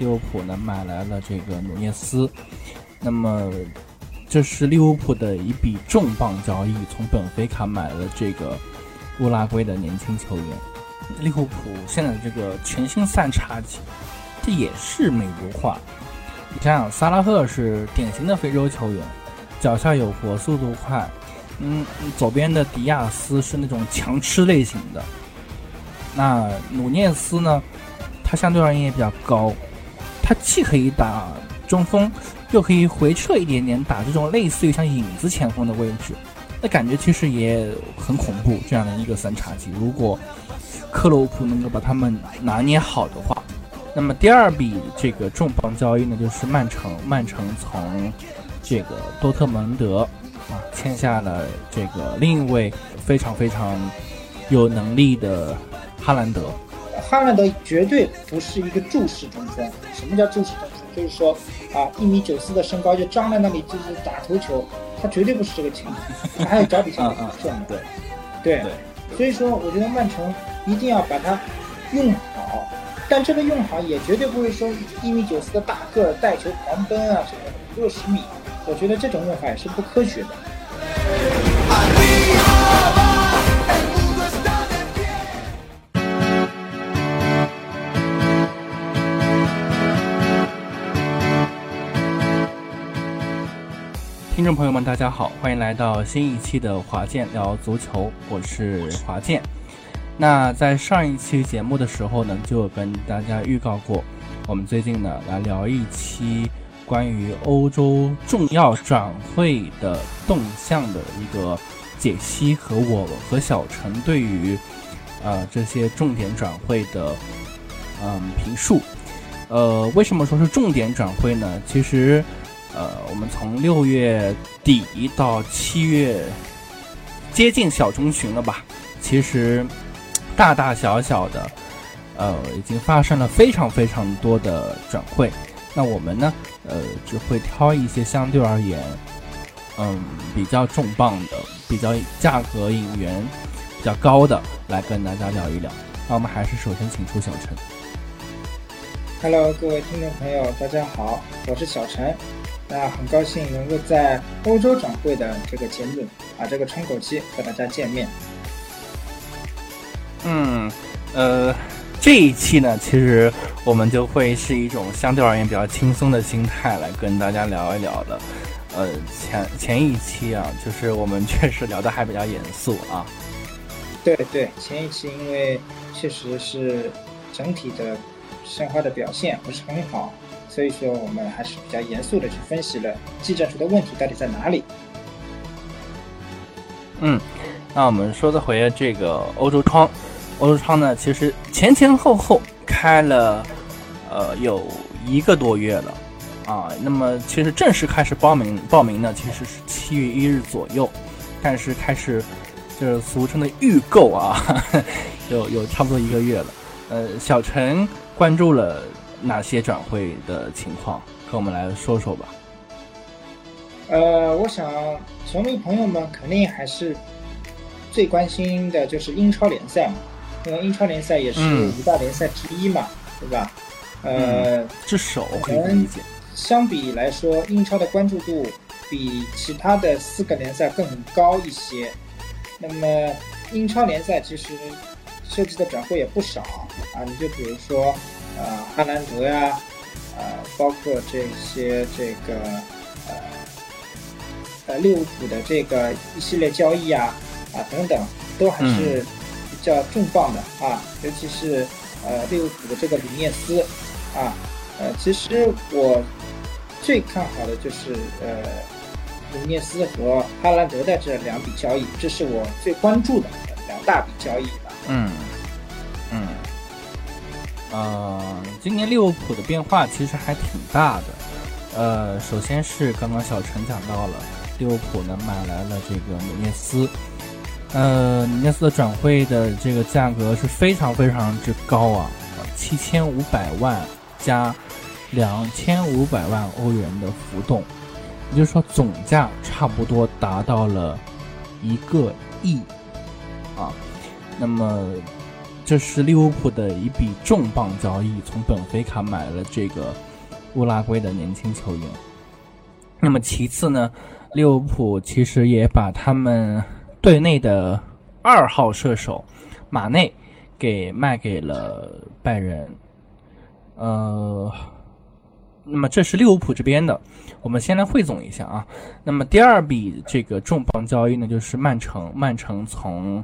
利物浦呢买来了这个努涅斯，那么这是利物浦的一笔重磅交易，从本菲卡买了这个乌拉圭的年轻球员。利物浦现在这个全新三叉戟，这也是美国化。你想想，萨拉赫是典型的非洲球员，脚下有活，速度快。嗯，左边的迪亚斯是那种强吃类型的。那努涅斯呢？他相对而言也比较高，他既可以打中锋，又可以回撤一点点打这种类似于像影子前锋的位置，那感觉其实也很恐怖。这样的一个三叉戟，如果克洛普能够把他们拿捏好的话，那么第二笔这个重磅交易呢，就是曼城。曼城从这个多特蒙德啊签下了这个另一位非常非常有能力的。哈兰德，哈兰德绝对不是一个注视中锋。什么叫注视中锋？就是说啊，一米九四的身高就张在那里就是打头球，他绝对不是这个情况。他还有脚底下的这样的，对对。所以说，我觉得曼城一定要把它用好，但这个用好也绝对不是说一米九四的大个带球狂奔啊什么五六十米，我觉得这种用法也是不科学的。听众朋友们，大家好，欢迎来到新一期的华健聊足球，我是华健。那在上一期节目的时候呢，就跟大家预告过，我们最近呢来聊一期关于欧洲重要转会的动向的一个解析和我和小陈对于呃这些重点转会的嗯评述。呃，为什么说是重点转会呢？其实。呃，我们从六月底到七月接近小中旬了吧？其实大大小小的，呃，已经发生了非常非常多的转会。那我们呢，呃，只会挑一些相对而言，嗯，比较重磅的、比较价格引援比较高的来跟大家聊一聊。那我们还是首先请出小陈。Hello，各位听众朋友，大家好，我是小陈。那很高兴能够在欧洲转会的这个节目啊，这个窗口期和大家见面。嗯，呃，这一期呢，其实我们就会是一种相对而言比较轻松的心态来跟大家聊一聊的。呃，前前一期啊，就是我们确实聊的还比较严肃啊。对对，前一期因为确实是整体的申花的表现不是很好。所以说，我们还是比较严肃的去分析了技战术的问题到底在哪里。嗯，那我们说的回这个欧洲窗，欧洲窗呢，其实前前后后开了呃有一个多月了啊。那么其实正式开始报名报名呢，其实是七月一日左右，但是开始就是俗称的预购啊，有有差不多一个月了。呃，小陈关注了。哪些转会的情况，跟我们来说说吧。呃，我想球迷朋友们肯定还是最关心的就是英超联赛嘛，因为英超联赛也是五大联赛之一嘛，对吧？呃，至首可能相比来说，英超的关注度比其他的四个联赛更高一些。那么英超联赛其实涉及的转会也不少啊，你就比如说。啊，哈兰德呀，呃，包括这些这个呃呃利物浦的这个一系列交易啊啊等等，都还是比较重磅的啊，尤其是呃利物浦的这个里涅斯啊，呃，其实我最看好的就是呃里涅斯和哈兰德的这两笔交易，这是我最关注的两大笔交易了。嗯嗯。呃，今年利物浦的变化其实还挺大的。呃，首先是刚刚小陈讲到了，利物浦呢买来了这个努涅斯。呃，努涅斯的转会的这个价格是非常非常之高啊，七千五百万加两千五百万欧元的浮动，也就是说总价差不多达到了一个亿啊。那么。这是利物浦的一笔重磅交易，从本菲卡买了这个乌拉圭的年轻球员。那么其次呢，利物浦其实也把他们队内的二号射手马内给卖给了拜仁。呃，那么这是利物浦这边的，我们先来汇总一下啊。那么第二笔这个重磅交易呢，就是曼城，曼城从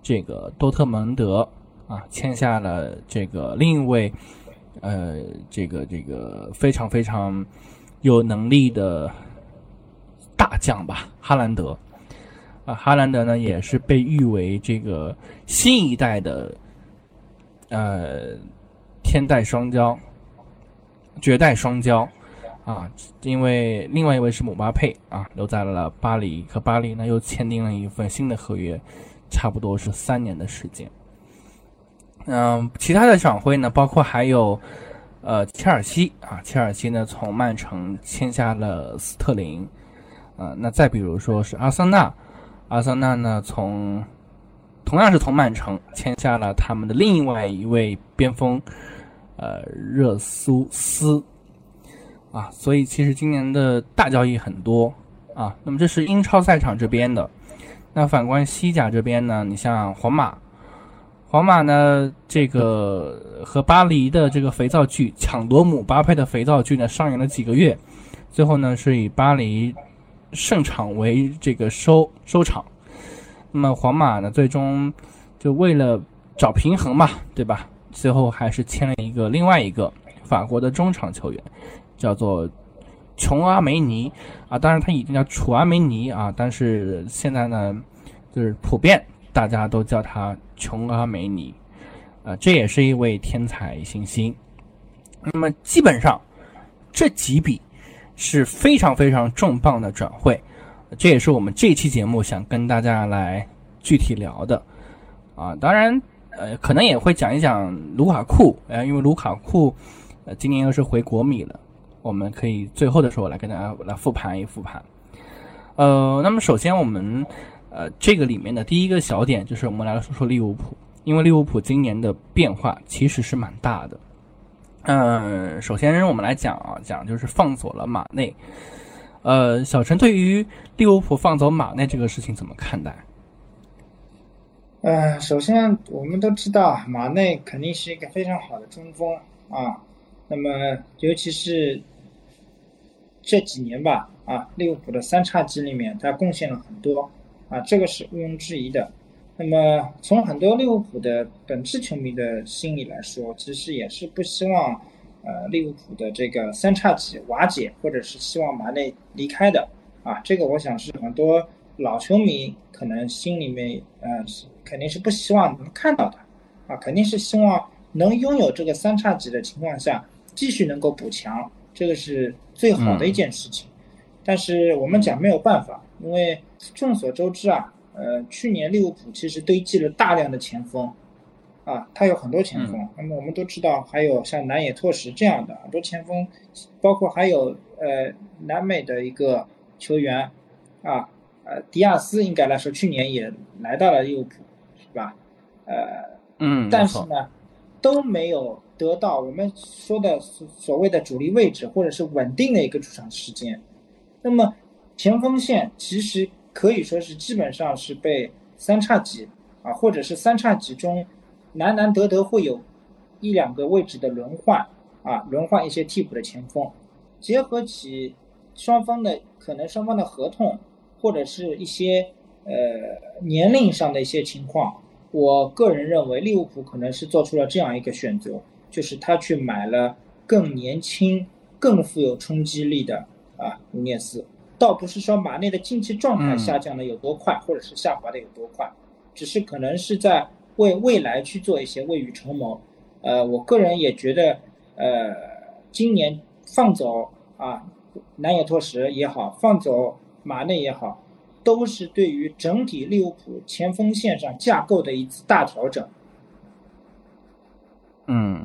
这个多特蒙德啊签下了这个另一位呃这个这个非常非常有能力的大将吧，哈兰德啊，哈兰德呢也是被誉为这个新一代的呃。天代双骄，绝代双骄，啊，因为另外一位是姆巴佩啊，留在了巴黎，和巴黎呢又签订了一份新的合约，差不多是三年的时间。嗯，其他的转会呢，包括还有呃切尔西啊，切尔西呢从曼城签下了斯特林，啊，那再比如说是阿森纳，阿森纳呢从同样是从曼城签下了他们的另外一位边锋。呃，热苏斯啊，所以其实今年的大交易很多啊。那么这是英超赛场这边的，那反观西甲这边呢，你像皇马，皇马呢这个和巴黎的这个肥皂剧抢夺姆巴佩的肥皂剧呢上演了几个月，最后呢是以巴黎胜场为这个收收场。那么皇马呢最终就为了找平衡嘛，对吧？最后还是签了一个另外一个法国的中场球员，叫做琼阿梅尼啊，当然他已经叫楚阿梅尼啊，但是现在呢，就是普遍大家都叫他琼阿梅尼啊，这也是一位天才新星。那么基本上这几笔是非常非常重磅的转会，这也是我们这期节目想跟大家来具体聊的啊，当然。呃，可能也会讲一讲卢卡库，呃，因为卢卡库，呃，今年又是回国米了，我们可以最后的时候来跟大家来复盘一复盘。呃，那么首先我们，呃，这个里面的第一个小点就是我们来说说利物浦，因为利物浦今年的变化其实是蛮大的。嗯，首先我们来讲啊，讲就是放走了马内。呃，小陈对于利物浦放走马内这个事情怎么看待？呃，首先我们都知道马内肯定是一个非常好的中锋啊。那么，尤其是这几年吧，啊，利物浦的三叉戟里面他贡献了很多啊，这个是毋庸置疑的。那么，从很多利物浦的本质球迷的心理来说，其实也是不希望呃利物浦的这个三叉戟瓦解，或者是希望马内离开的啊。这个我想是很多老球迷可能心里面呃是。肯定是不希望能看到的，啊，肯定是希望能拥有这个三叉戟的情况下，继续能够补强，这个是最好的一件事情。但是我们讲没有办法，因为众所周知啊，呃，去年利物浦其实堆积了大量的前锋，啊，他有很多前锋。那么我们都知道，还有像南野拓实这样的很多前锋，包括还有呃南美的一个球员，啊，呃，迪亚斯应该来说去年也来到了利物浦。是吧？呃，嗯，但是呢，都没有得到我们说的所谓的主力位置，或者是稳定的一个出场时间。那么前锋线其实可以说是基本上是被三叉戟啊，或者是三叉戟中难难得得会有一两个位置的轮换啊，轮换一些替补的前锋，结合起双方的可能双方的合同或者是一些。呃，年龄上的一些情况，我个人认为利物浦可能是做出了这样一个选择，就是他去买了更年轻、更富有冲击力的啊努涅斯。倒不是说马内的竞技状态下降的有多快，或者是下滑的有多快，只是可能是在为未来去做一些未雨绸缪。呃，我个人也觉得，呃，今年放走啊南野拓实也好，放走马内也好。都是对于整体利物浦前锋线上架构的一次大调整。嗯，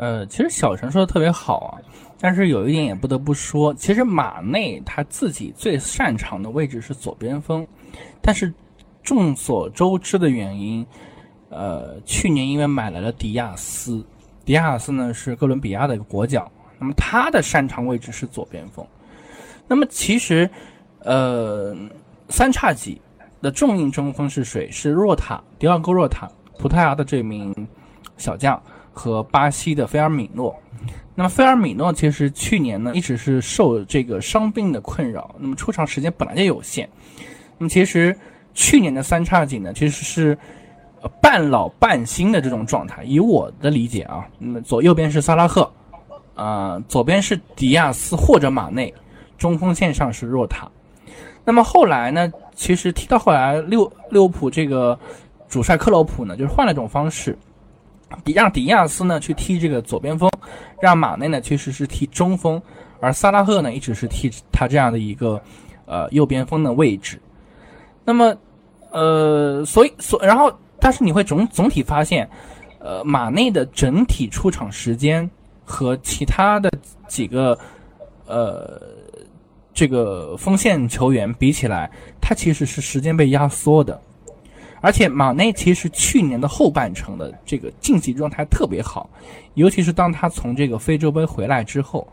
呃，其实小陈说的特别好啊，但是有一点也不得不说，其实马内他自己最擅长的位置是左边锋，但是众所周知的原因，呃，去年因为买来了迪亚斯，迪亚斯呢是哥伦比亚的一个国脚，那么他的擅长位置是左边锋。那么其实，呃，三叉戟的重硬中锋是谁？是若塔，迪奥戈若塔，葡萄牙的这名小将和巴西的菲尔米诺。那么菲尔米诺其实去年呢一直是受这个伤病的困扰，那么出场时间本来就有限。那么其实去年的三叉戟呢其实是呃半老半新的这种状态。以我的理解啊，那么左右边是萨拉赫，啊左边是迪亚斯或者马内，中锋线上是若塔。那么后来呢，其实踢到后来利利物浦这个主帅克洛普呢就是换了一种方式。迪让迪亚斯呢去踢这个左边锋，让马内呢其实是踢中锋，而萨拉赫呢一直是踢他这样的一个呃右边锋的位置。那么呃，所以所然后，但是你会总总体发现，呃，马内的整体出场时间和其他的几个呃这个锋线球员比起来，他其实是时间被压缩的。而且马内其实去年的后半程的这个竞技状态特别好，尤其是当他从这个非洲杯回来之后，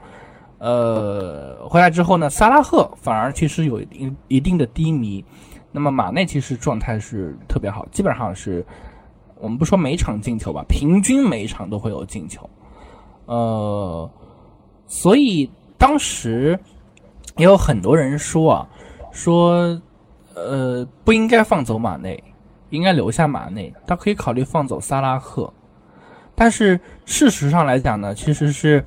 呃，回来之后呢，萨拉赫反而其实有一一定的低迷，那么马内其实状态是特别好，基本上是我们不说每场进球吧，平均每一场都会有进球，呃，所以当时也有很多人说啊，说呃不应该放走马内。应该留下马内，他可以考虑放走萨拉赫，但是事实上来讲呢，其实是，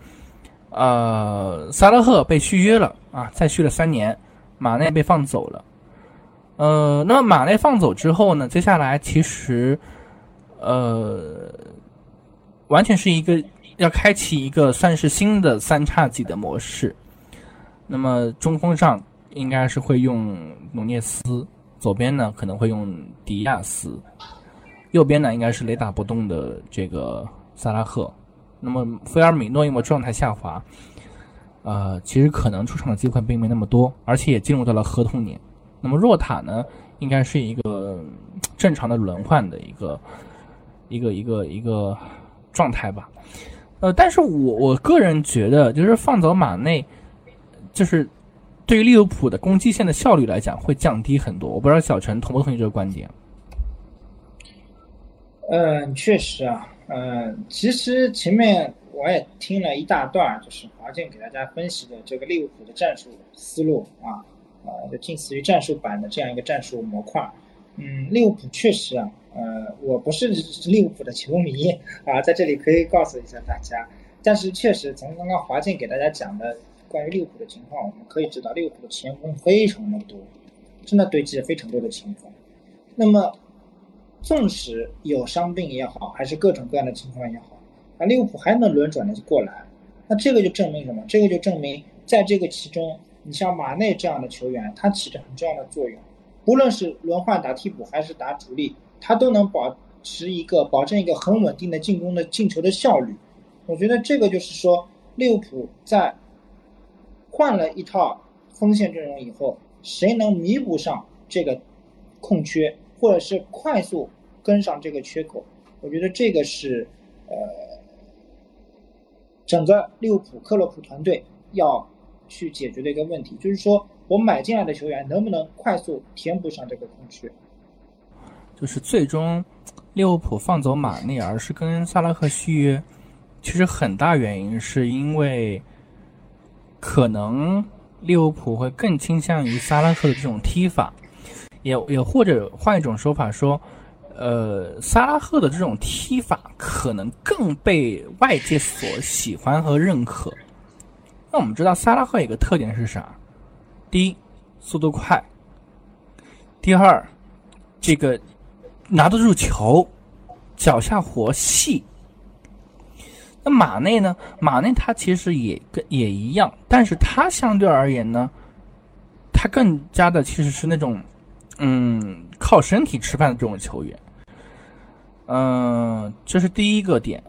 呃，萨拉赫被续约了啊，再续了三年，马内被放走了，呃，那么马内放走之后呢，接下来其实，呃，完全是一个要开启一个算是新的三叉戟的模式，那么中锋上应该是会用努涅斯。左边呢可能会用迪亚斯，右边呢应该是雷打不动的这个萨拉赫。那么菲尔米诺因为状态下滑，呃，其实可能出场的机会并没那么多，而且也进入到了合同年。那么若塔呢，应该是一个正常的轮换的一个一个一个一个状态吧。呃，但是我我个人觉得，就是放走马内，就是。对于利物浦的攻击线的效率来讲，会降低很多。我不知道小陈同不同意这个观点。嗯，确实啊，嗯，其实前面我也听了一大段，就是华健给大家分析的这个利物浦的战术思路啊，呃，就近似于战术版的这样一个战术模块。嗯，利物浦确实啊，呃，我不是利物浦的球迷啊，在这里可以告诉一下大家，但是确实从刚刚华健给大家讲的。关于利物浦的情况，我们可以知道利物浦的前锋非常的多，真的堆积了非常多的前锋。那么，纵使有伤病也好，还是各种各样的情况也好，那利物浦还能轮转的过来，那这个就证明什么？这个就证明在这个其中，你像马内这样的球员，他起着很重要的作用。无论是轮换打替补还是打主力，他都能保持一个保证一个很稳定的进攻的进球的效率。我觉得这个就是说利物浦在。换了一套锋线阵容以后，谁能弥补上这个空缺，或者是快速跟上这个缺口？我觉得这个是呃，整个利物浦克洛普团队要去解决的一个问题，就是说我买进来的球员能不能快速填补上这个空缺？就是最终利物浦放走马内，而是跟萨拉赫续约，其实很大原因是因为。可能利物浦会更倾向于萨拉赫的这种踢法，也也或者换一种说法说，呃，萨拉赫的这种踢法可能更被外界所喜欢和认可。那我们知道萨拉赫有个特点是啥？第一，速度快；第二，这个拿得住球，脚下活细。马内呢？马内他其实也跟也一样，但是他相对而言呢，他更加的其实是那种，嗯，靠身体吃饭的这种球员。嗯，这是第一个点。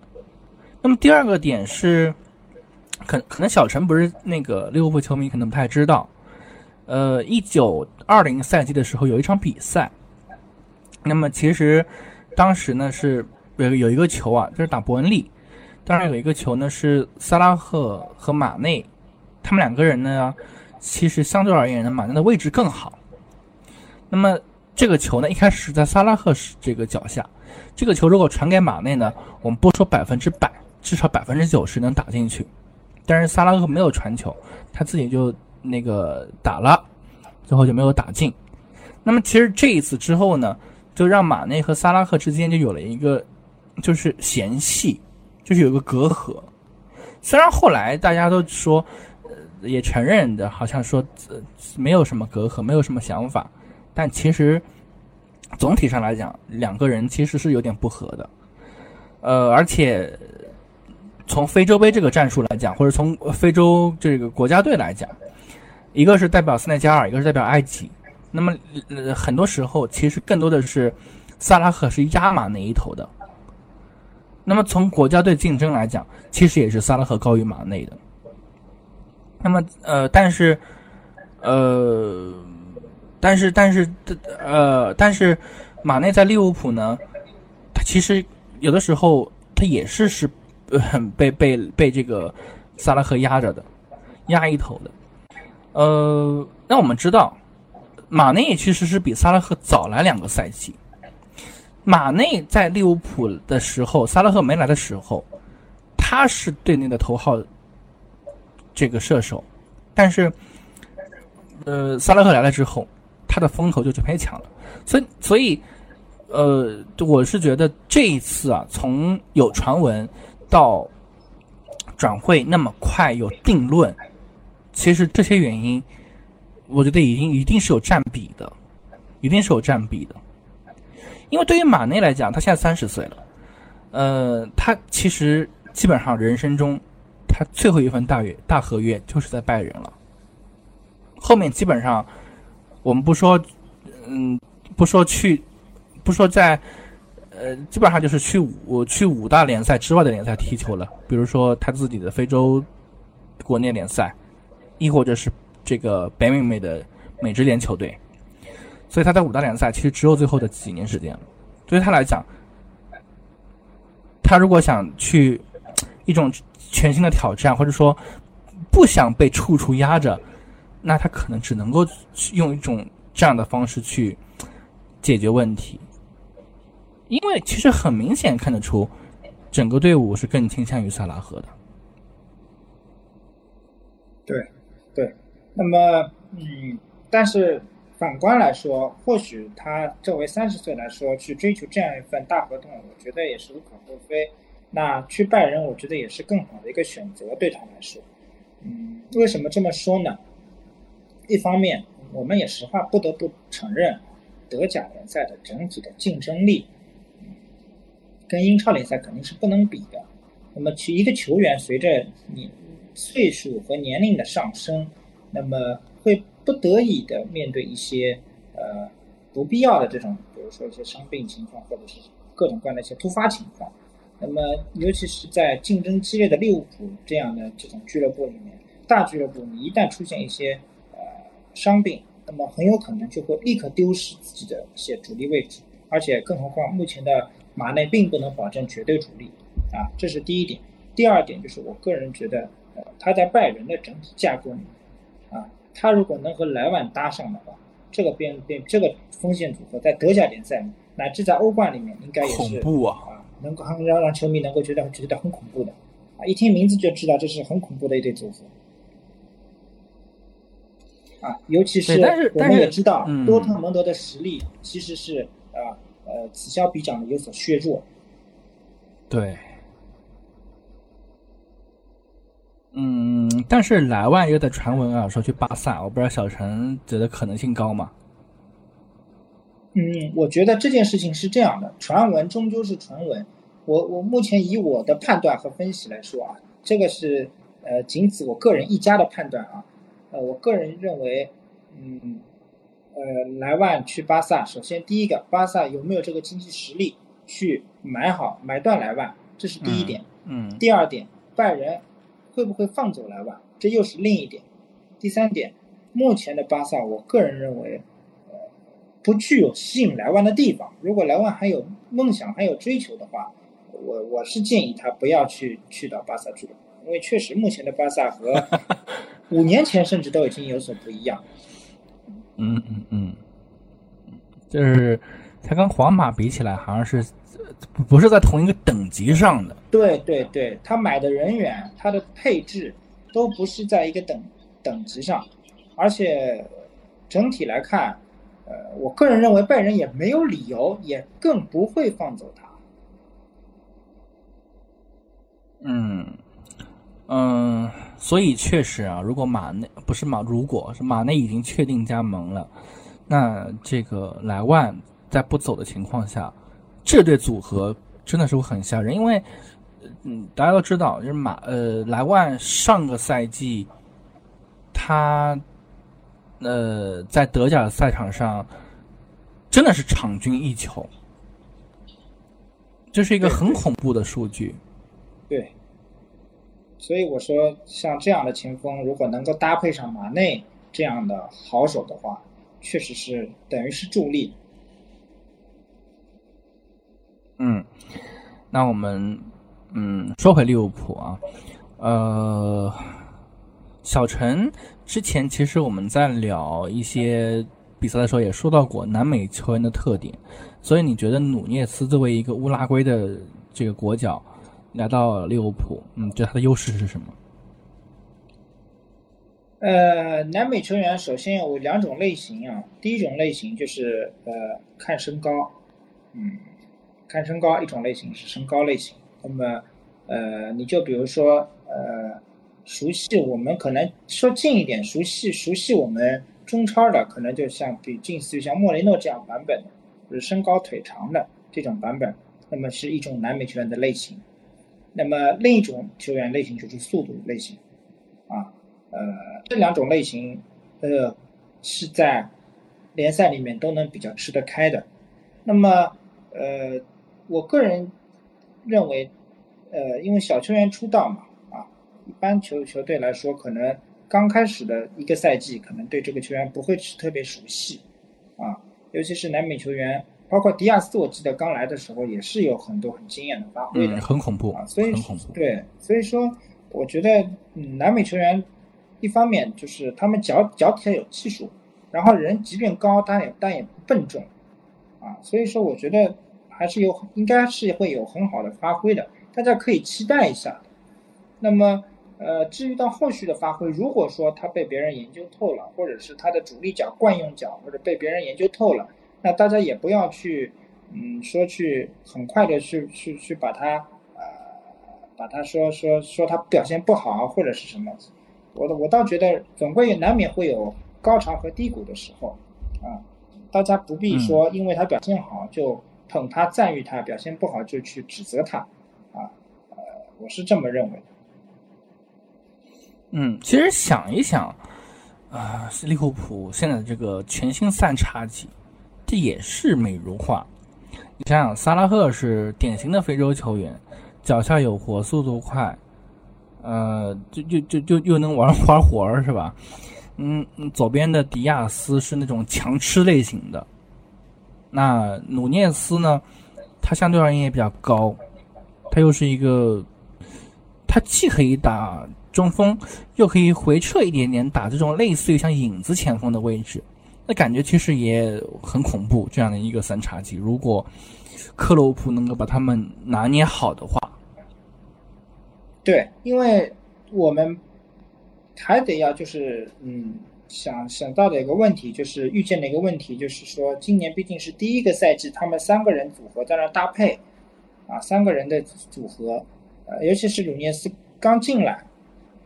那么第二个点是，可可能小陈不是那个利物浦球迷，可能不太知道。呃，一九二零赛季的时候有一场比赛，那么其实当时呢是有有一个球啊，就是打伯恩利，当然有一个球呢是萨拉赫和马内，他们两个人呢，其实相对而言呢，马内的位置更好。那么这个球呢，一开始在萨拉赫这个脚下，这个球如果传给马内呢，我们不说百分之百，至少百分之九十能打进去。但是萨拉赫没有传球，他自己就那个打了，最后就没有打进。那么其实这一次之后呢，就让马内和萨拉赫之间就有了一个就是嫌隙，就是有个隔阂。虽然后来大家都说，呃，也承认的，好像说呃没有什么隔阂，没有什么想法，但其实总体上来讲，两个人其实是有点不合的。呃，而且从非洲杯这个战术来讲，或者从非洲这个国家队来讲，一个是代表塞内加尔，一个是代表埃及。那么呃很多时候，其实更多的是萨拉赫是压马那一头的。那么从国家队竞争来讲，其实也是萨拉赫高于马内的。那么呃，但是呃，但是但是呃，但是马内在利物浦呢，他其实有的时候他也是是很被被被这个萨拉赫压着的，压一头的。呃，那我们知道。马内其实是比萨拉赫早来两个赛季。马内在利物浦的时候，萨拉赫没来的时候，他是队内的头号这个射手，但是，呃，萨拉赫来了之后，他的风头就全被抢了。所以，所以，呃，我是觉得这一次啊，从有传闻到转会那么快有定论，其实这些原因。我觉得已经一定是有占比的，一定是有占比的，因为对于马内来讲，他现在三十岁了，呃，他其实基本上人生中他最后一份大约大合约就是在拜仁了，后面基本上我们不说，嗯，不说去，不说在，呃，基本上就是去五去五大联赛之外的联赛踢球了，比如说他自己的非洲国内联赛，亦或者是。这个北美美的美职联球队，所以他在五大联赛其实只有最后的几年时间。对于他来讲，他如果想去一种全新的挑战，或者说不想被处处压着，那他可能只能够用一种这样的方式去解决问题。因为其实很明显看得出，整个队伍是更倾向于萨拉赫的。对，对。那么，嗯，但是反观来说，或许他作为三十岁来说，去追求这样一份大合同，我觉得也是无可厚非。那去拜仁，我觉得也是更好的一个选择，对他来说。嗯，为什么这么说呢？一方面，我们也实话不得不承认，德甲联赛的整体的竞争力，跟英超联赛肯定是不能比的。那么，其一个球员随着你岁数和年龄的上升，那么会不得已的面对一些呃不必要的这种，比如说一些伤病情况，或者是各种各样的一些突发情况。那么尤其是在竞争激烈的利物浦这样的这种俱乐部里面，大俱乐部你一旦出现一些呃伤病，那么很有可能就会立刻丢失自己的一些主力位置，而且更何况目前的马内并不能保证绝对主力啊，这是第一点。第二点就是我个人觉得，呃，他在拜仁的整体架构里面。啊，他如果能和莱万搭上的话，这个边边这个锋线组合在德甲联赛乃至在欧冠里面，应该也是恐怖啊，能够让让球迷能够觉得觉得很恐怖的。啊，一听名字就知道这是很恐怖的一对组合。啊，尤其是我们也知道多特蒙德的实力其实是啊呃此消彼长的有所削弱，对。嗯，但是莱万又在传闻啊，说去巴萨，我不知道小陈觉得可能性高吗？嗯，我觉得这件事情是这样的，传闻终究是传闻。我我目前以我的判断和分析来说啊，这个是呃仅此我个人一家的判断啊。呃，我个人认为，嗯，呃，莱万去巴萨，首先第一个，巴萨有没有这个经济实力去买好买断莱万，这是第一点。嗯。第二点，拜仁。会不会放走莱万？这又是另一点。第三点，目前的巴萨，我个人认为，呃，不具有吸引莱万的地方。如果莱万还有梦想、还有追求的话，我我是建议他不要去去到巴萨俱乐部，因为确实目前的巴萨和 五年前甚至都已经有所不一样。嗯嗯嗯，就是他跟皇马比起来，好像是不是在同一个等级上的？对对对，他买的人员、他的配置都不是在一个等等级上，而且整体来看，呃，我个人认为拜仁也没有理由，也更不会放走他。嗯嗯，所以确实啊，如果马内不是马，如果是马内已经确定加盟了，那这个莱万在不走的情况下，这对组合真的是会很吓人，因为嗯，大家都知道，就是马呃莱万上个赛季他呃在德甲的赛场上真的是场均一球，这是一个很恐怖的数据。对，所以我说，像这样的前锋，如果能够搭配上马内这样的好手的话，确实是等于是助力。嗯，那我们嗯说回利物浦啊，呃，小陈之前其实我们在聊一些比赛的时候也说到过南美球员的特点，所以你觉得努涅斯作为一个乌拉圭的这个国脚？来到利物浦，嗯，觉得他的优势是什么？呃，南美球员首先有两种类型啊。第一种类型就是呃看身高，嗯，看身高一种类型是身高类型。那么呃，你就比如说呃，熟悉我们可能说近一点，熟悉熟悉我们中超的，可能就像比近似于像莫雷诺这样版本，就是身高腿长的这种版本，那么是一种南美球员的类型。那么另一种球员类型就是速度类型，啊，呃，这两种类型，呃，是在联赛里面都能比较吃得开的。那么，呃，我个人认为，呃，因为小球员出道嘛，啊，一般球球队来说，可能刚开始的一个赛季，可能对这个球员不会是特别熟悉，啊，尤其是南美球员。包括迪亚斯，我记得刚来的时候也是有很多很惊艳的发挥的，很恐怖啊！所以。对，所以说我觉得，嗯，南美球员一方面就是他们脚脚底下有技术，然后人即便高，但也但也不笨重，啊，所以说我觉得还是有应该是会有很好的发挥的，大家可以期待一下。那么，呃，至于到后续的发挥，如果说他被别人研究透了，或者是他的主力脚惯用脚，或者被别人研究透了。那大家也不要去，嗯，说去很快的去去去把他，呃，把他说说说他表现不好或者是什么，我我倒觉得总归难免会有高潮和低谷的时候，啊，大家不必说因为他表现好就捧他赞誉他，表现不好就去指责他，啊，呃，我是这么认为的。嗯，其实想一想，啊，利物浦现在这个全新三叉戟。这也是美如画。你想想，萨拉赫是典型的非洲球员，脚下有活，速度快，呃，就就就就又能玩玩活儿，是吧？嗯，左边的迪亚斯是那种强吃类型的。那努涅斯呢？他相对而言也比较高，他又是一个，他既可以打中锋，又可以回撤一点点打这种类似于像影子前锋的位置。那感觉其实也很恐怖，这样的一个三叉戟，如果克洛普能够把他们拿捏好的话，对，因为我们还得要就是嗯想想到的一个问题，就是预见的一个问题，就是说今年毕竟是第一个赛季，他们三个人组合在那搭配啊，三个人的组合，呃，尤其是鲁涅斯刚进来，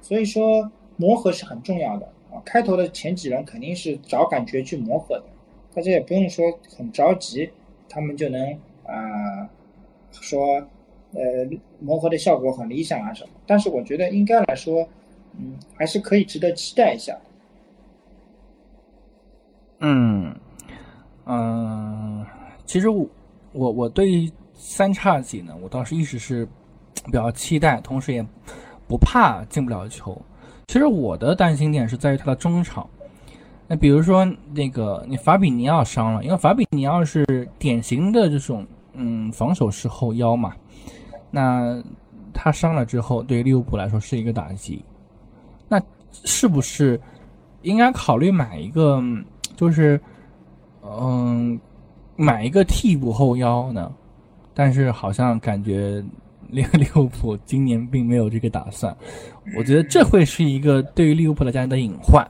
所以说磨合是很重要的啊。开头的前几轮肯定是找感觉去磨合的，大家也不用说很着急，他们就能啊说呃磨合的效果很理想啊什么。但是我觉得应该来说，嗯，还是可以值得期待一下。嗯嗯，其实我我我对三叉戟呢，我倒是一直是比较期待，同时也不怕进不了球。其实我的担心点是在于他的中场，那比如说那个你法比尼奥伤了，因为法比尼奥是典型的这种嗯防守式后腰嘛，那他伤了之后，对利物浦来说是一个打击。那是不是应该考虑买一个，就是嗯买一个替补后腰呢？但是好像感觉利利物浦今年并没有这个打算，我觉得这会是一个对于利物浦的家人的隐患。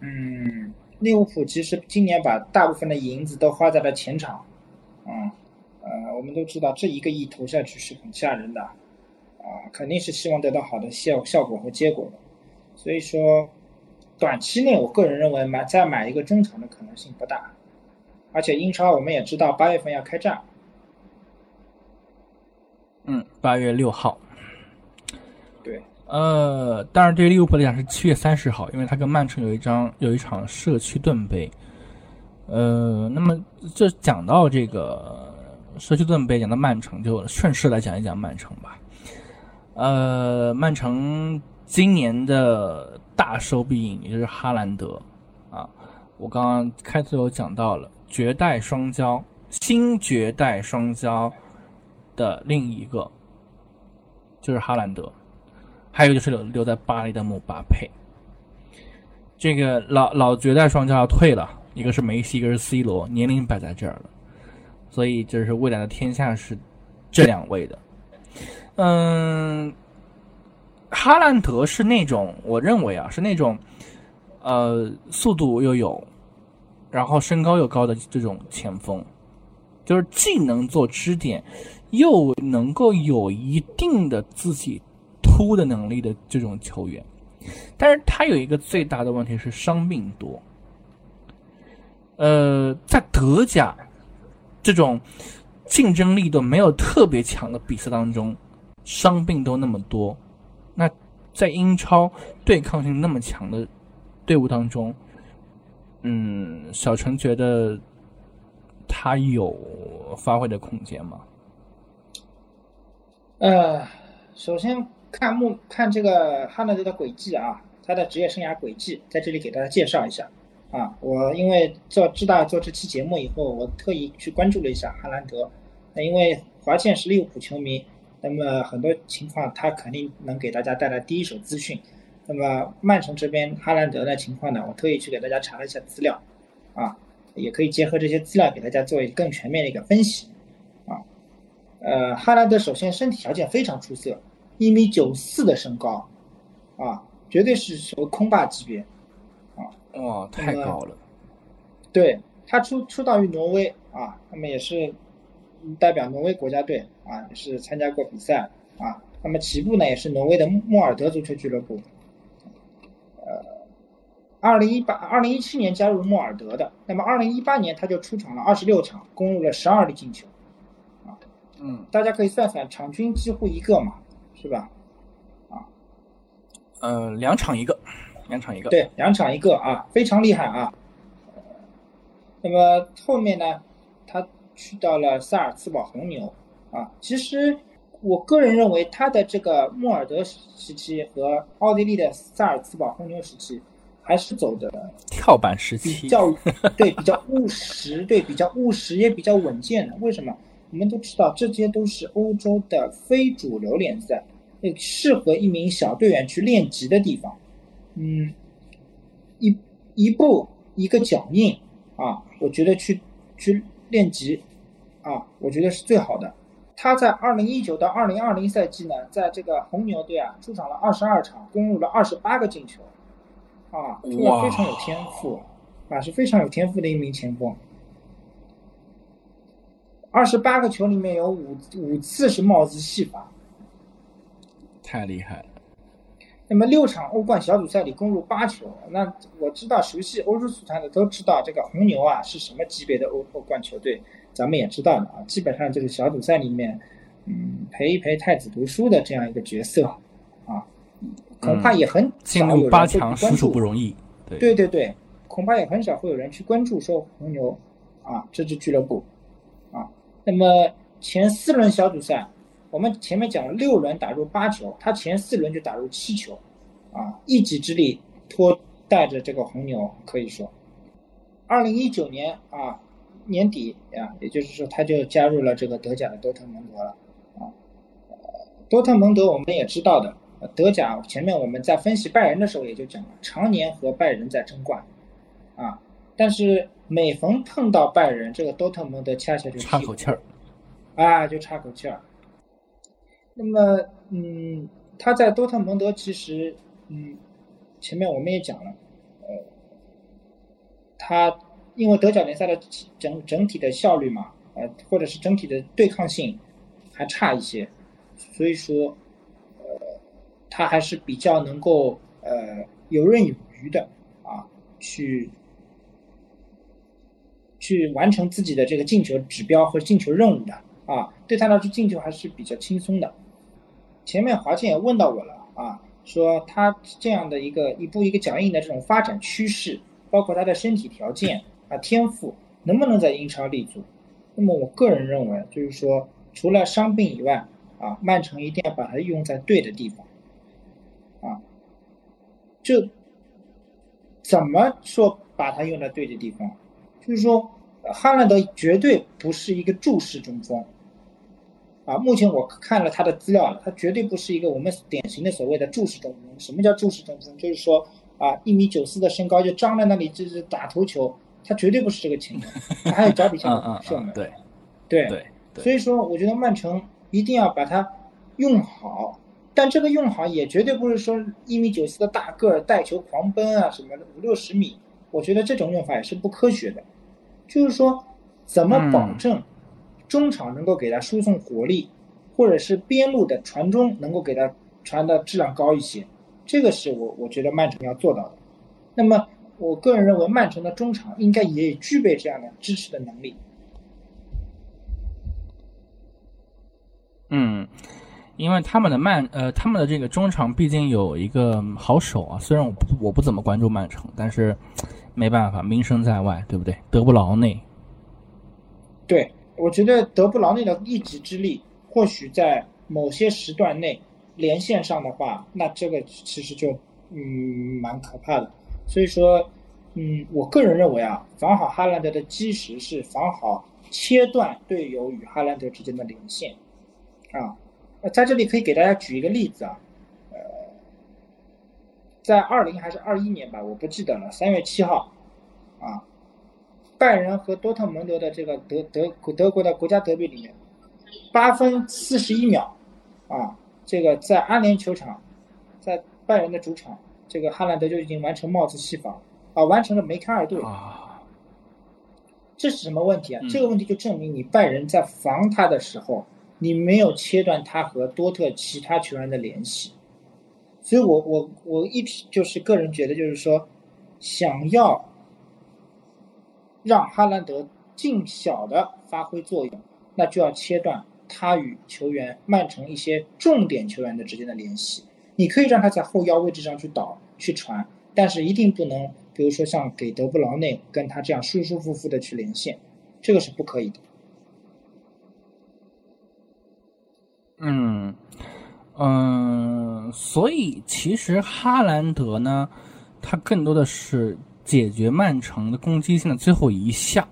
嗯，利物浦其实今年把大部分的银子都花在了前场，嗯，呃，我们都知道这一个亿投下去是很吓人的，啊，肯定是希望得到好的效效果和结果的，所以说短期内我个人认为买再买一个中场的可能性不大，而且英超我们也知道八月份要开战。嗯，八月六号。对，呃，当然对于利物浦来讲是七月三十号，因为他跟曼城有一张有一场社区盾杯。呃，那么这讲到这个社区盾杯，讲到曼城，就顺势来讲一讲曼城吧。呃，曼城今年的大手笔引也就是哈兰德啊，我刚刚开头有讲到了绝代双骄，新绝代双骄。的另一个就是哈兰德，还有就是留留在巴黎的姆巴佩。这个老老绝代双骄要退了，一个是梅西，一个是 C 罗，年龄摆在这儿了，所以就是未来的天下是这两位的。嗯，哈兰德是那种我认为啊是那种呃速度又有，然后身高又高的这种前锋，就是既能做支点。又能够有一定的自己突的能力的这种球员，但是他有一个最大的问题是伤病多。呃，在德甲这种竞争力都没有特别强的比赛当中，伤病都那么多，在英超对抗性那么强的队伍当中，嗯，小陈觉得他有发挥的空间吗？呃，首先看目看这个哈兰德的轨迹啊，他的职业生涯轨迹在这里给大家介绍一下啊。我因为做知道做这期节目以后，我特意去关注了一下哈兰德。因为华健是利物浦球迷，那么很多情况他肯定能给大家带来第一手资讯。那么曼城这边哈兰德的情况呢，我特意去给大家查了一下资料啊，也可以结合这些资料给大家做一更全面的一个分析。啊呃，哈兰德首先身体条件非常出色，一米九四的身高，啊，绝对是属于空霸级别，啊，哇，太高了。对他出出道于挪威啊，那么也是代表挪威国家队啊，也是参加过比赛啊。那么起步呢也是挪威的莫尔德足球俱乐部，呃，二零一八二零一七年加入莫尔德的，那么二零一八年他就出场了二十六场，攻入了十二粒进球。啊嗯，大家可以算算，场均几乎一个嘛，是吧？啊，呃，两场一个，两场一个，对，两场一个啊，非常厉害啊。那么后面呢，他去到了萨尔茨堡红牛啊。其实我个人认为，他的这个莫尔德时期和奥地利的萨尔茨堡红牛时期，还是走的跳板时期，比较 对，比较务实，对，比较务实，也比较稳健的。为什么？我们都知道，这些都是欧洲的非主流联赛，那适合一名小队员去练级的地方。嗯，一一步一个脚印啊，我觉得去去练级啊，我觉得是最好的。他在二零一九到二零二零赛季呢，在这个红牛队啊，出场了二十二场，攻入了二十八个进球，啊，非常有天赋，啊，是非常有天赋的一名前锋。二十八个球里面有五五次是帽子戏法，太厉害了。那么六场欧冠小组赛里攻入八球，那我知道熟悉欧洲足坛的都知道这个红牛啊是什么级别的欧欧冠球队，咱们也知道的啊，基本上就是小组赛里面，嗯，陪一陪太子读书的这样一个角色啊，恐怕也很进入八强实属不容易。对对对，恐怕也很少会有人去关注说红牛啊这支俱乐部啊。那么前四轮小组赛，我们前面讲了六轮打入八球，他前四轮就打入七球，啊，一己之力拖带着这个红牛，可以说，二零一九年啊年底啊，也就是说他就加入了这个德甲的多特蒙德了啊。多特蒙德我们也知道的，德甲前面我们在分析拜仁的时候也就讲了，常年和拜仁在争冠啊，但是每逢碰到拜仁，这个多特蒙德恰恰就差口气儿啊，就差口气儿。那么，嗯，他在多特蒙德其实，嗯，前面我们也讲了，呃，他因为德甲联赛的整整体的效率嘛，呃，或者是整体的对抗性还差一些，所以说，呃，他还是比较能够呃游刃有余的啊，去去完成自己的这个进球指标和进球任务的啊，对他来说进球还是比较轻松的。前面华健也问到我了啊，说他这样的一个一步一个脚印的这种发展趋势，包括他的身体条件啊天赋，能不能在英超立足？那么我个人认为，就是说除了伤病以外啊，曼城一定要把它用在对的地方啊。就怎么说把它用在对的地方？就是说哈兰德绝对不是一个注视中锋。啊，目前我看了他的资料了，他绝对不是一个我们典型的所谓的注视中锋。什么叫注视中锋？就是说啊，一米九四的身高就张在那里就是打头球，他绝对不是这个情况。他还有脚底下的射门。对，对对。所以说，我觉得曼城一定要把它用好，但这个用好也绝对不是说一米九四的大个儿带球狂奔啊什么的五六十米，我觉得这种用法也是不科学的。就是说，怎么保证？中场能够给他输送火力，或者是边路的传中能够给他传的质量高一些，这个是我我觉得曼城要做到的。那么我个人认为，曼城的中场应该也具备这样的支持的能力。嗯，因为他们的曼呃他们的这个中场毕竟有一个好手啊，虽然我不我不怎么关注曼城，但是没办法，名声在外，对不对？德布劳内。对。我觉得德布劳内的一己之力，或许在某些时段内连线上的话，那这个其实就嗯蛮可怕的。所以说，嗯，我个人认为啊，防好哈兰德的基石是防好切断队友与哈兰德之间的连线啊。那在这里可以给大家举一个例子啊，呃，在二零还是二一年吧，我不记得了，三月七号啊。拜仁和多特蒙德的这个德德德国的国家德比里面，八分四十一秒，啊，这个在安联球场，在拜仁的主场，这个哈兰德就已经完成帽子戏法，啊，完成了梅开二度。啊，这是什么问题啊？这个问题就证明你拜仁在防他的时候，你没有切断他和多特其他球员的联系。所以我我我一直就是个人觉得，就是说，想要。让哈兰德尽小的发挥作用，那就要切断他与球员曼城一些重点球员的之间的联系。你可以让他在后腰位置上去倒去传，但是一定不能，比如说像给德布劳内跟他这样舒舒服服的去连线，这个是不可以的。嗯嗯，所以其实哈兰德呢，他更多的是。解决曼城的攻击性的最后一项，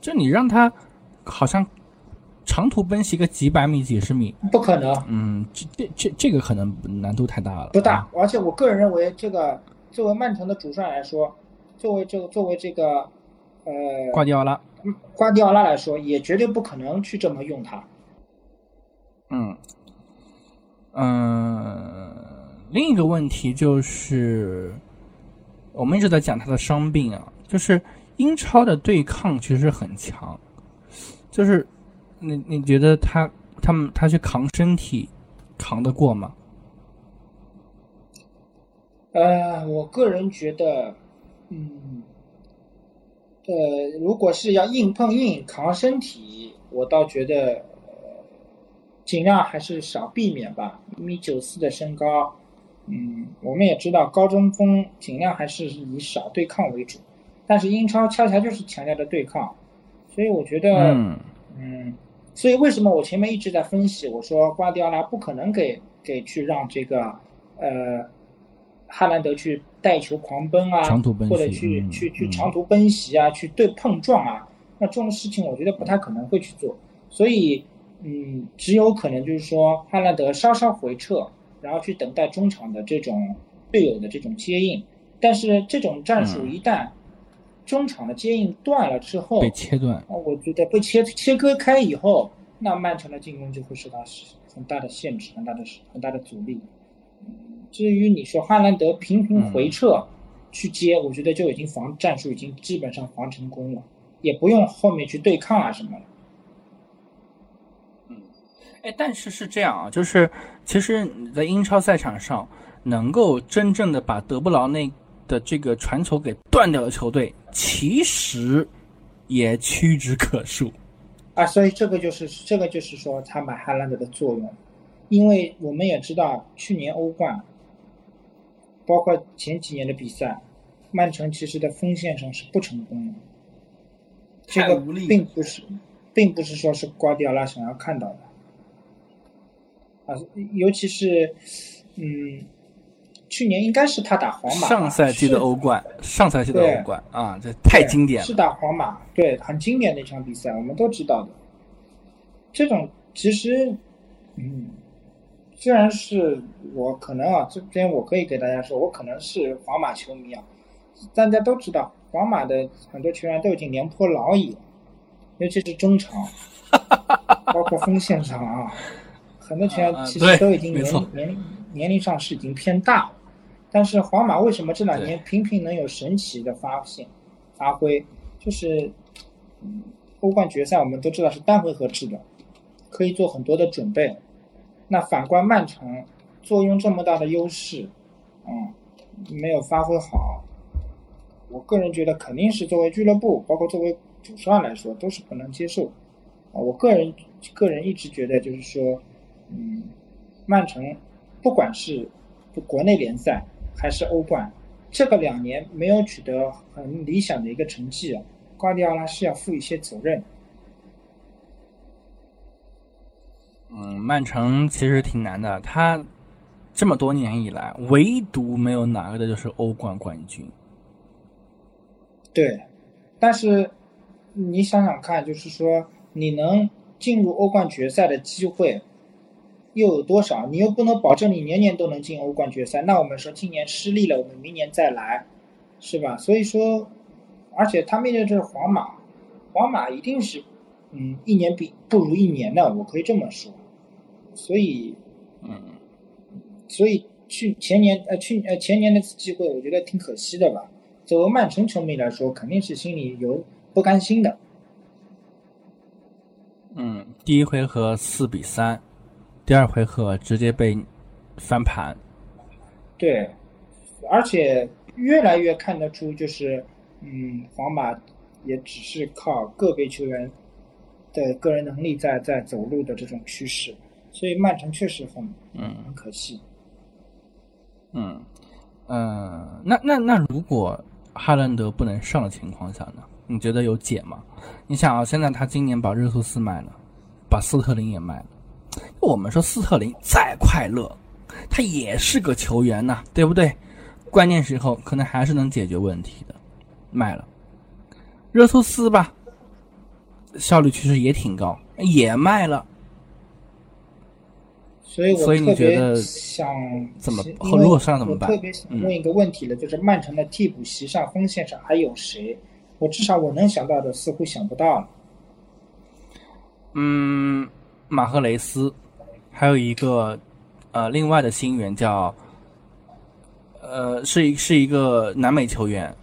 就你让他好像长途奔袭个几百米、几十米，不可能。嗯，这这这这个可能难度太大了。不大，而且我个人认为，这个作为曼城的主帅来说，作为这个作为这个呃瓜迪奥拉，瓜迪奥拉来说，也绝对不可能去这么用他。嗯嗯，另一个问题就是。我们一直在讲他的伤病啊，就是英超的对抗其实很强，就是你你觉得他他们他去扛身体扛得过吗？呃，我个人觉得，嗯，呃，如果是要硬碰硬扛身体，我倒觉得尽量还是少避免吧，一米九四的身高。嗯，我们也知道高中锋尽量还是以少对抗为主，但是英超恰恰就是强调的对抗，所以我觉得，嗯，所以为什么我前面一直在分析，我说瓜迪奥拉不可能给给去让这个呃哈兰德去带球狂奔啊，长途奔袭或者去、嗯去去嗯长途奔袭啊，去对碰撞啊，那这种事情我觉得不太可能会去做。所以，嗯，只有可能就是说哈兰德稍稍回撤，然后去等待中场的这种队友的这种接应。但是这种战术嗯一旦中场的接应断了之后，被切断。啊，我觉得被切切割开以后，那曼城的进攻就会受到很大的限制，很大的很大的阻力。至于你说哈兰德频频回撤去接，我觉得就已经防战术已经基本上防成功了，也不用后面去对抗啊什么了。哎，但是是这样啊，就是其实你在英超赛场上，能够真正的把德布劳内的这个传球给断掉的球队，其实也屈指可数。啊，所以这个就是这个就是说他买哈兰德的作用，因为我们也知道去年欧冠，包括前几年的比赛，曼城其实的锋线上是不成功的，这个并不是，并不是说是瓜迪奥拉想要看到的，啊，尤其是，嗯，去年应该是他打皇马，上赛季的欧冠，上赛季的欧冠啊，这太经典了是。打皇马，对，很经典的一场比赛，我们都知道的。这种其实，嗯，虽然是我可能啊，这边我可以给大家说，我可能是皇马球迷啊，大家都知道，皇马的很多球员都已经廉颇老矣了，尤其是中场，包括锋线上啊，很多球员其实都已经年没错年年龄上是已经偏大了。但是皇马为什么这两年频频能有神奇的发现、发挥？就是嗯欧冠决赛我们都知道是单回合制的，可以做很多的准备。那反观曼城，坐拥这么大的优势，嗯，没有发挥好，我个人觉得肯定是作为俱乐部，包括作为主帅来说，都是不能接受。啊，我个人个人一直觉得就是说，嗯，曼城不管是国内联赛还是欧冠，这个两年没有取得很理想的一个成绩啊，瓜迪奥拉是要负一些责任。嗯，曼城其实挺难的，他这么多年以来，唯独没有拿的就是欧冠冠军。对，但是你想想看，就是说你能进入欧冠决赛的机会又有多少？你又不能保证你年年都能进欧冠决赛。那我们说今年失利了，我们明年再来，是吧？所以说，而且他面对的是皇马，皇马一定是嗯一年比不如一年的，我可以这么说。所以，嗯，所以去前年呃去呃前年那次机会，我觉得挺可惜的吧。作为曼城球迷来说，肯定是心里有不甘心的。嗯，第一回合四比三，第二回合直接被翻盘。对，而且越来越看得出，就是嗯，皇马也只是靠个别球员的个人能力在在走路的这种趋势，所以曼城确实很嗯很可惜。嗯呃，那那那如果哈兰德不能上的情况下呢？你觉得有解吗？你想啊，现在他今年把热苏斯卖了，把斯特林也卖了。我们说斯特林再快乐，他也是个球员呐、对不对？关键时候可能还是能解决问题的，卖了。热苏斯吧，效率其实也挺高，也卖了。所以我所以你特别觉得想怎么因为后如果上怎么办我特别想问一个问题了，就是曼城的替补席上锋线上还有谁？我至少我能想到的似乎想不到了。嗯，马赫雷斯，还有一个呃，另外的新援叫呃，是一是一个南美球员，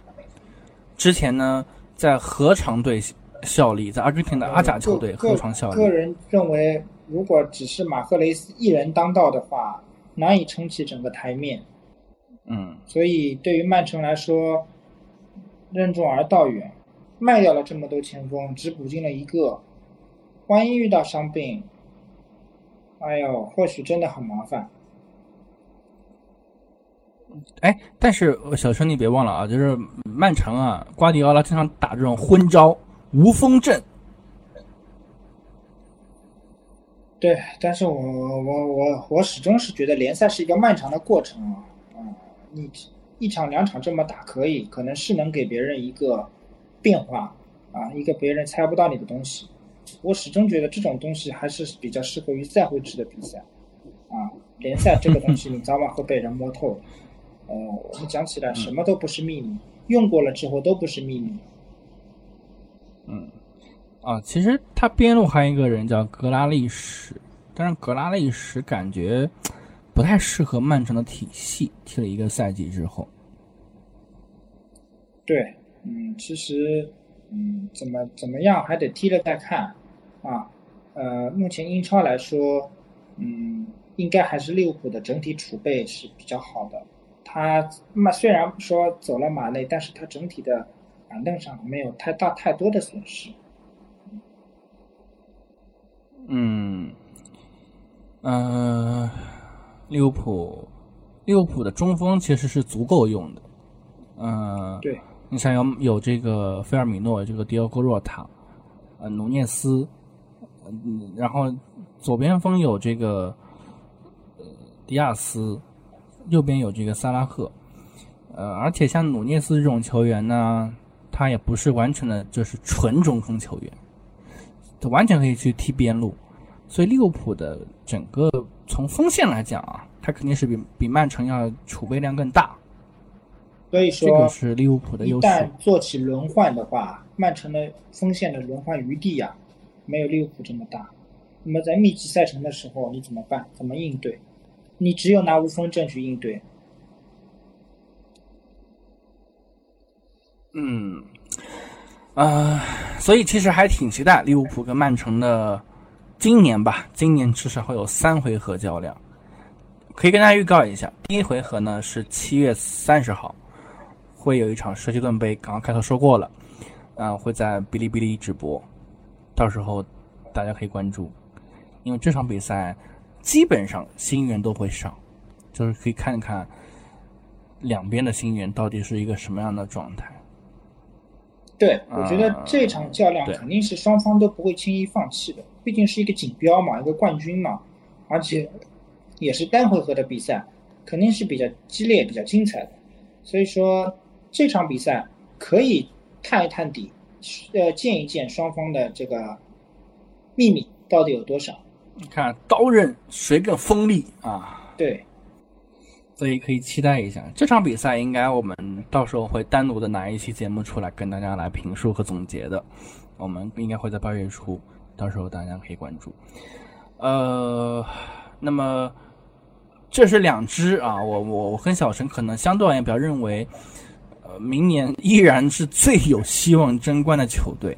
之前呢在合常队效力，在阿根廷的阿甲球队个合常效力。个人认为，如果只是马赫雷斯一人当道的话，难以撑起整个台面。嗯所以对于曼城来说，任重而道远，卖掉了这么多前锋，只补进了一个，万一遇到伤病，哎呦，或许真的很麻烦。哎，但是呃小春你别忘了啊，就是曼城啊，瓜迪奥拉经常打这种昏招无风阵。对，但是我我我我始终是觉得联赛是一个漫长的过程啊，啊、你一场两场这么打可以，可能是能给别人一个变化啊，一个别人猜不到你的东西。我始终觉得这种东西还是比较适合于赛会制的比赛啊，联赛这个东西你早晚会被人摸透。呃，我们讲起来什么都不是秘密，用过了之后都不是秘密。嗯，啊，其实他边路还有一个人叫格拉利什，但是格拉利什感觉不太适合曼城的体系，踢了一个赛季之后。对，嗯，其实，嗯，怎么怎么样还得踢了再看，啊，呃，目前英超来说，嗯，应该还是利物浦的整体储备是比较好的。他那虽然说走了马内，但是他整体的。板凳上没有太大太多的损失。嗯，呃，利物浦，利物浦的中锋其实是足够用的。嗯，对，你想有有这个菲尔米诺，这个迪奥戈若塔，呃，努涅斯，嗯，然后左边锋有这个呃迪亚斯，右边有这个萨拉赫，呃，而且像努涅斯这种球员呢。他也不是完全的，就是纯中锋球员，他完全可以去踢边路，所以利物浦的整个从锋线来讲啊，他肯定是比比曼城要储备量更大。所以说，这个是利物浦的优势。一旦做起轮换的话，曼城的锋线的轮换余地呀，没有利物浦这么大。那么在密集赛程的时候，你怎么办？怎么应对？你只有拿无锋阵去应对。嗯，呃，所以其实还挺期待利物浦跟曼城的今年吧。今年至少会有三回合较量，可以跟大家预告一下。第一回合呢是七月三十号，会有一场舍弃顿杯，刚刚开头说过了，啊，会在哔哩哔哩直播，到时候大家可以关注，因为这场比赛基本上新援都会上，就是可以看看两边的新援到底是一个什么样的状态。对，我觉得这场较量肯定是双方都不会轻易放弃的，毕竟是一个锦标嘛，一个冠军嘛，而且也是单回合的比赛，肯定是比较激烈、比较精彩的。所以说这场比赛可以探一探底，呃，见一见双方的这个秘密到底有多少。你看刀刃谁更锋利啊？对。所以可以期待一下这场比赛，应该我们到时候会单独的拿一期节目出来跟大家来评述和总结的。我们应该会在八月初，到时候大家可以关注。呃，那么这是两支啊，我我我跟小陈可能相对而言比较认为，明年依然是最有希望争冠的球队。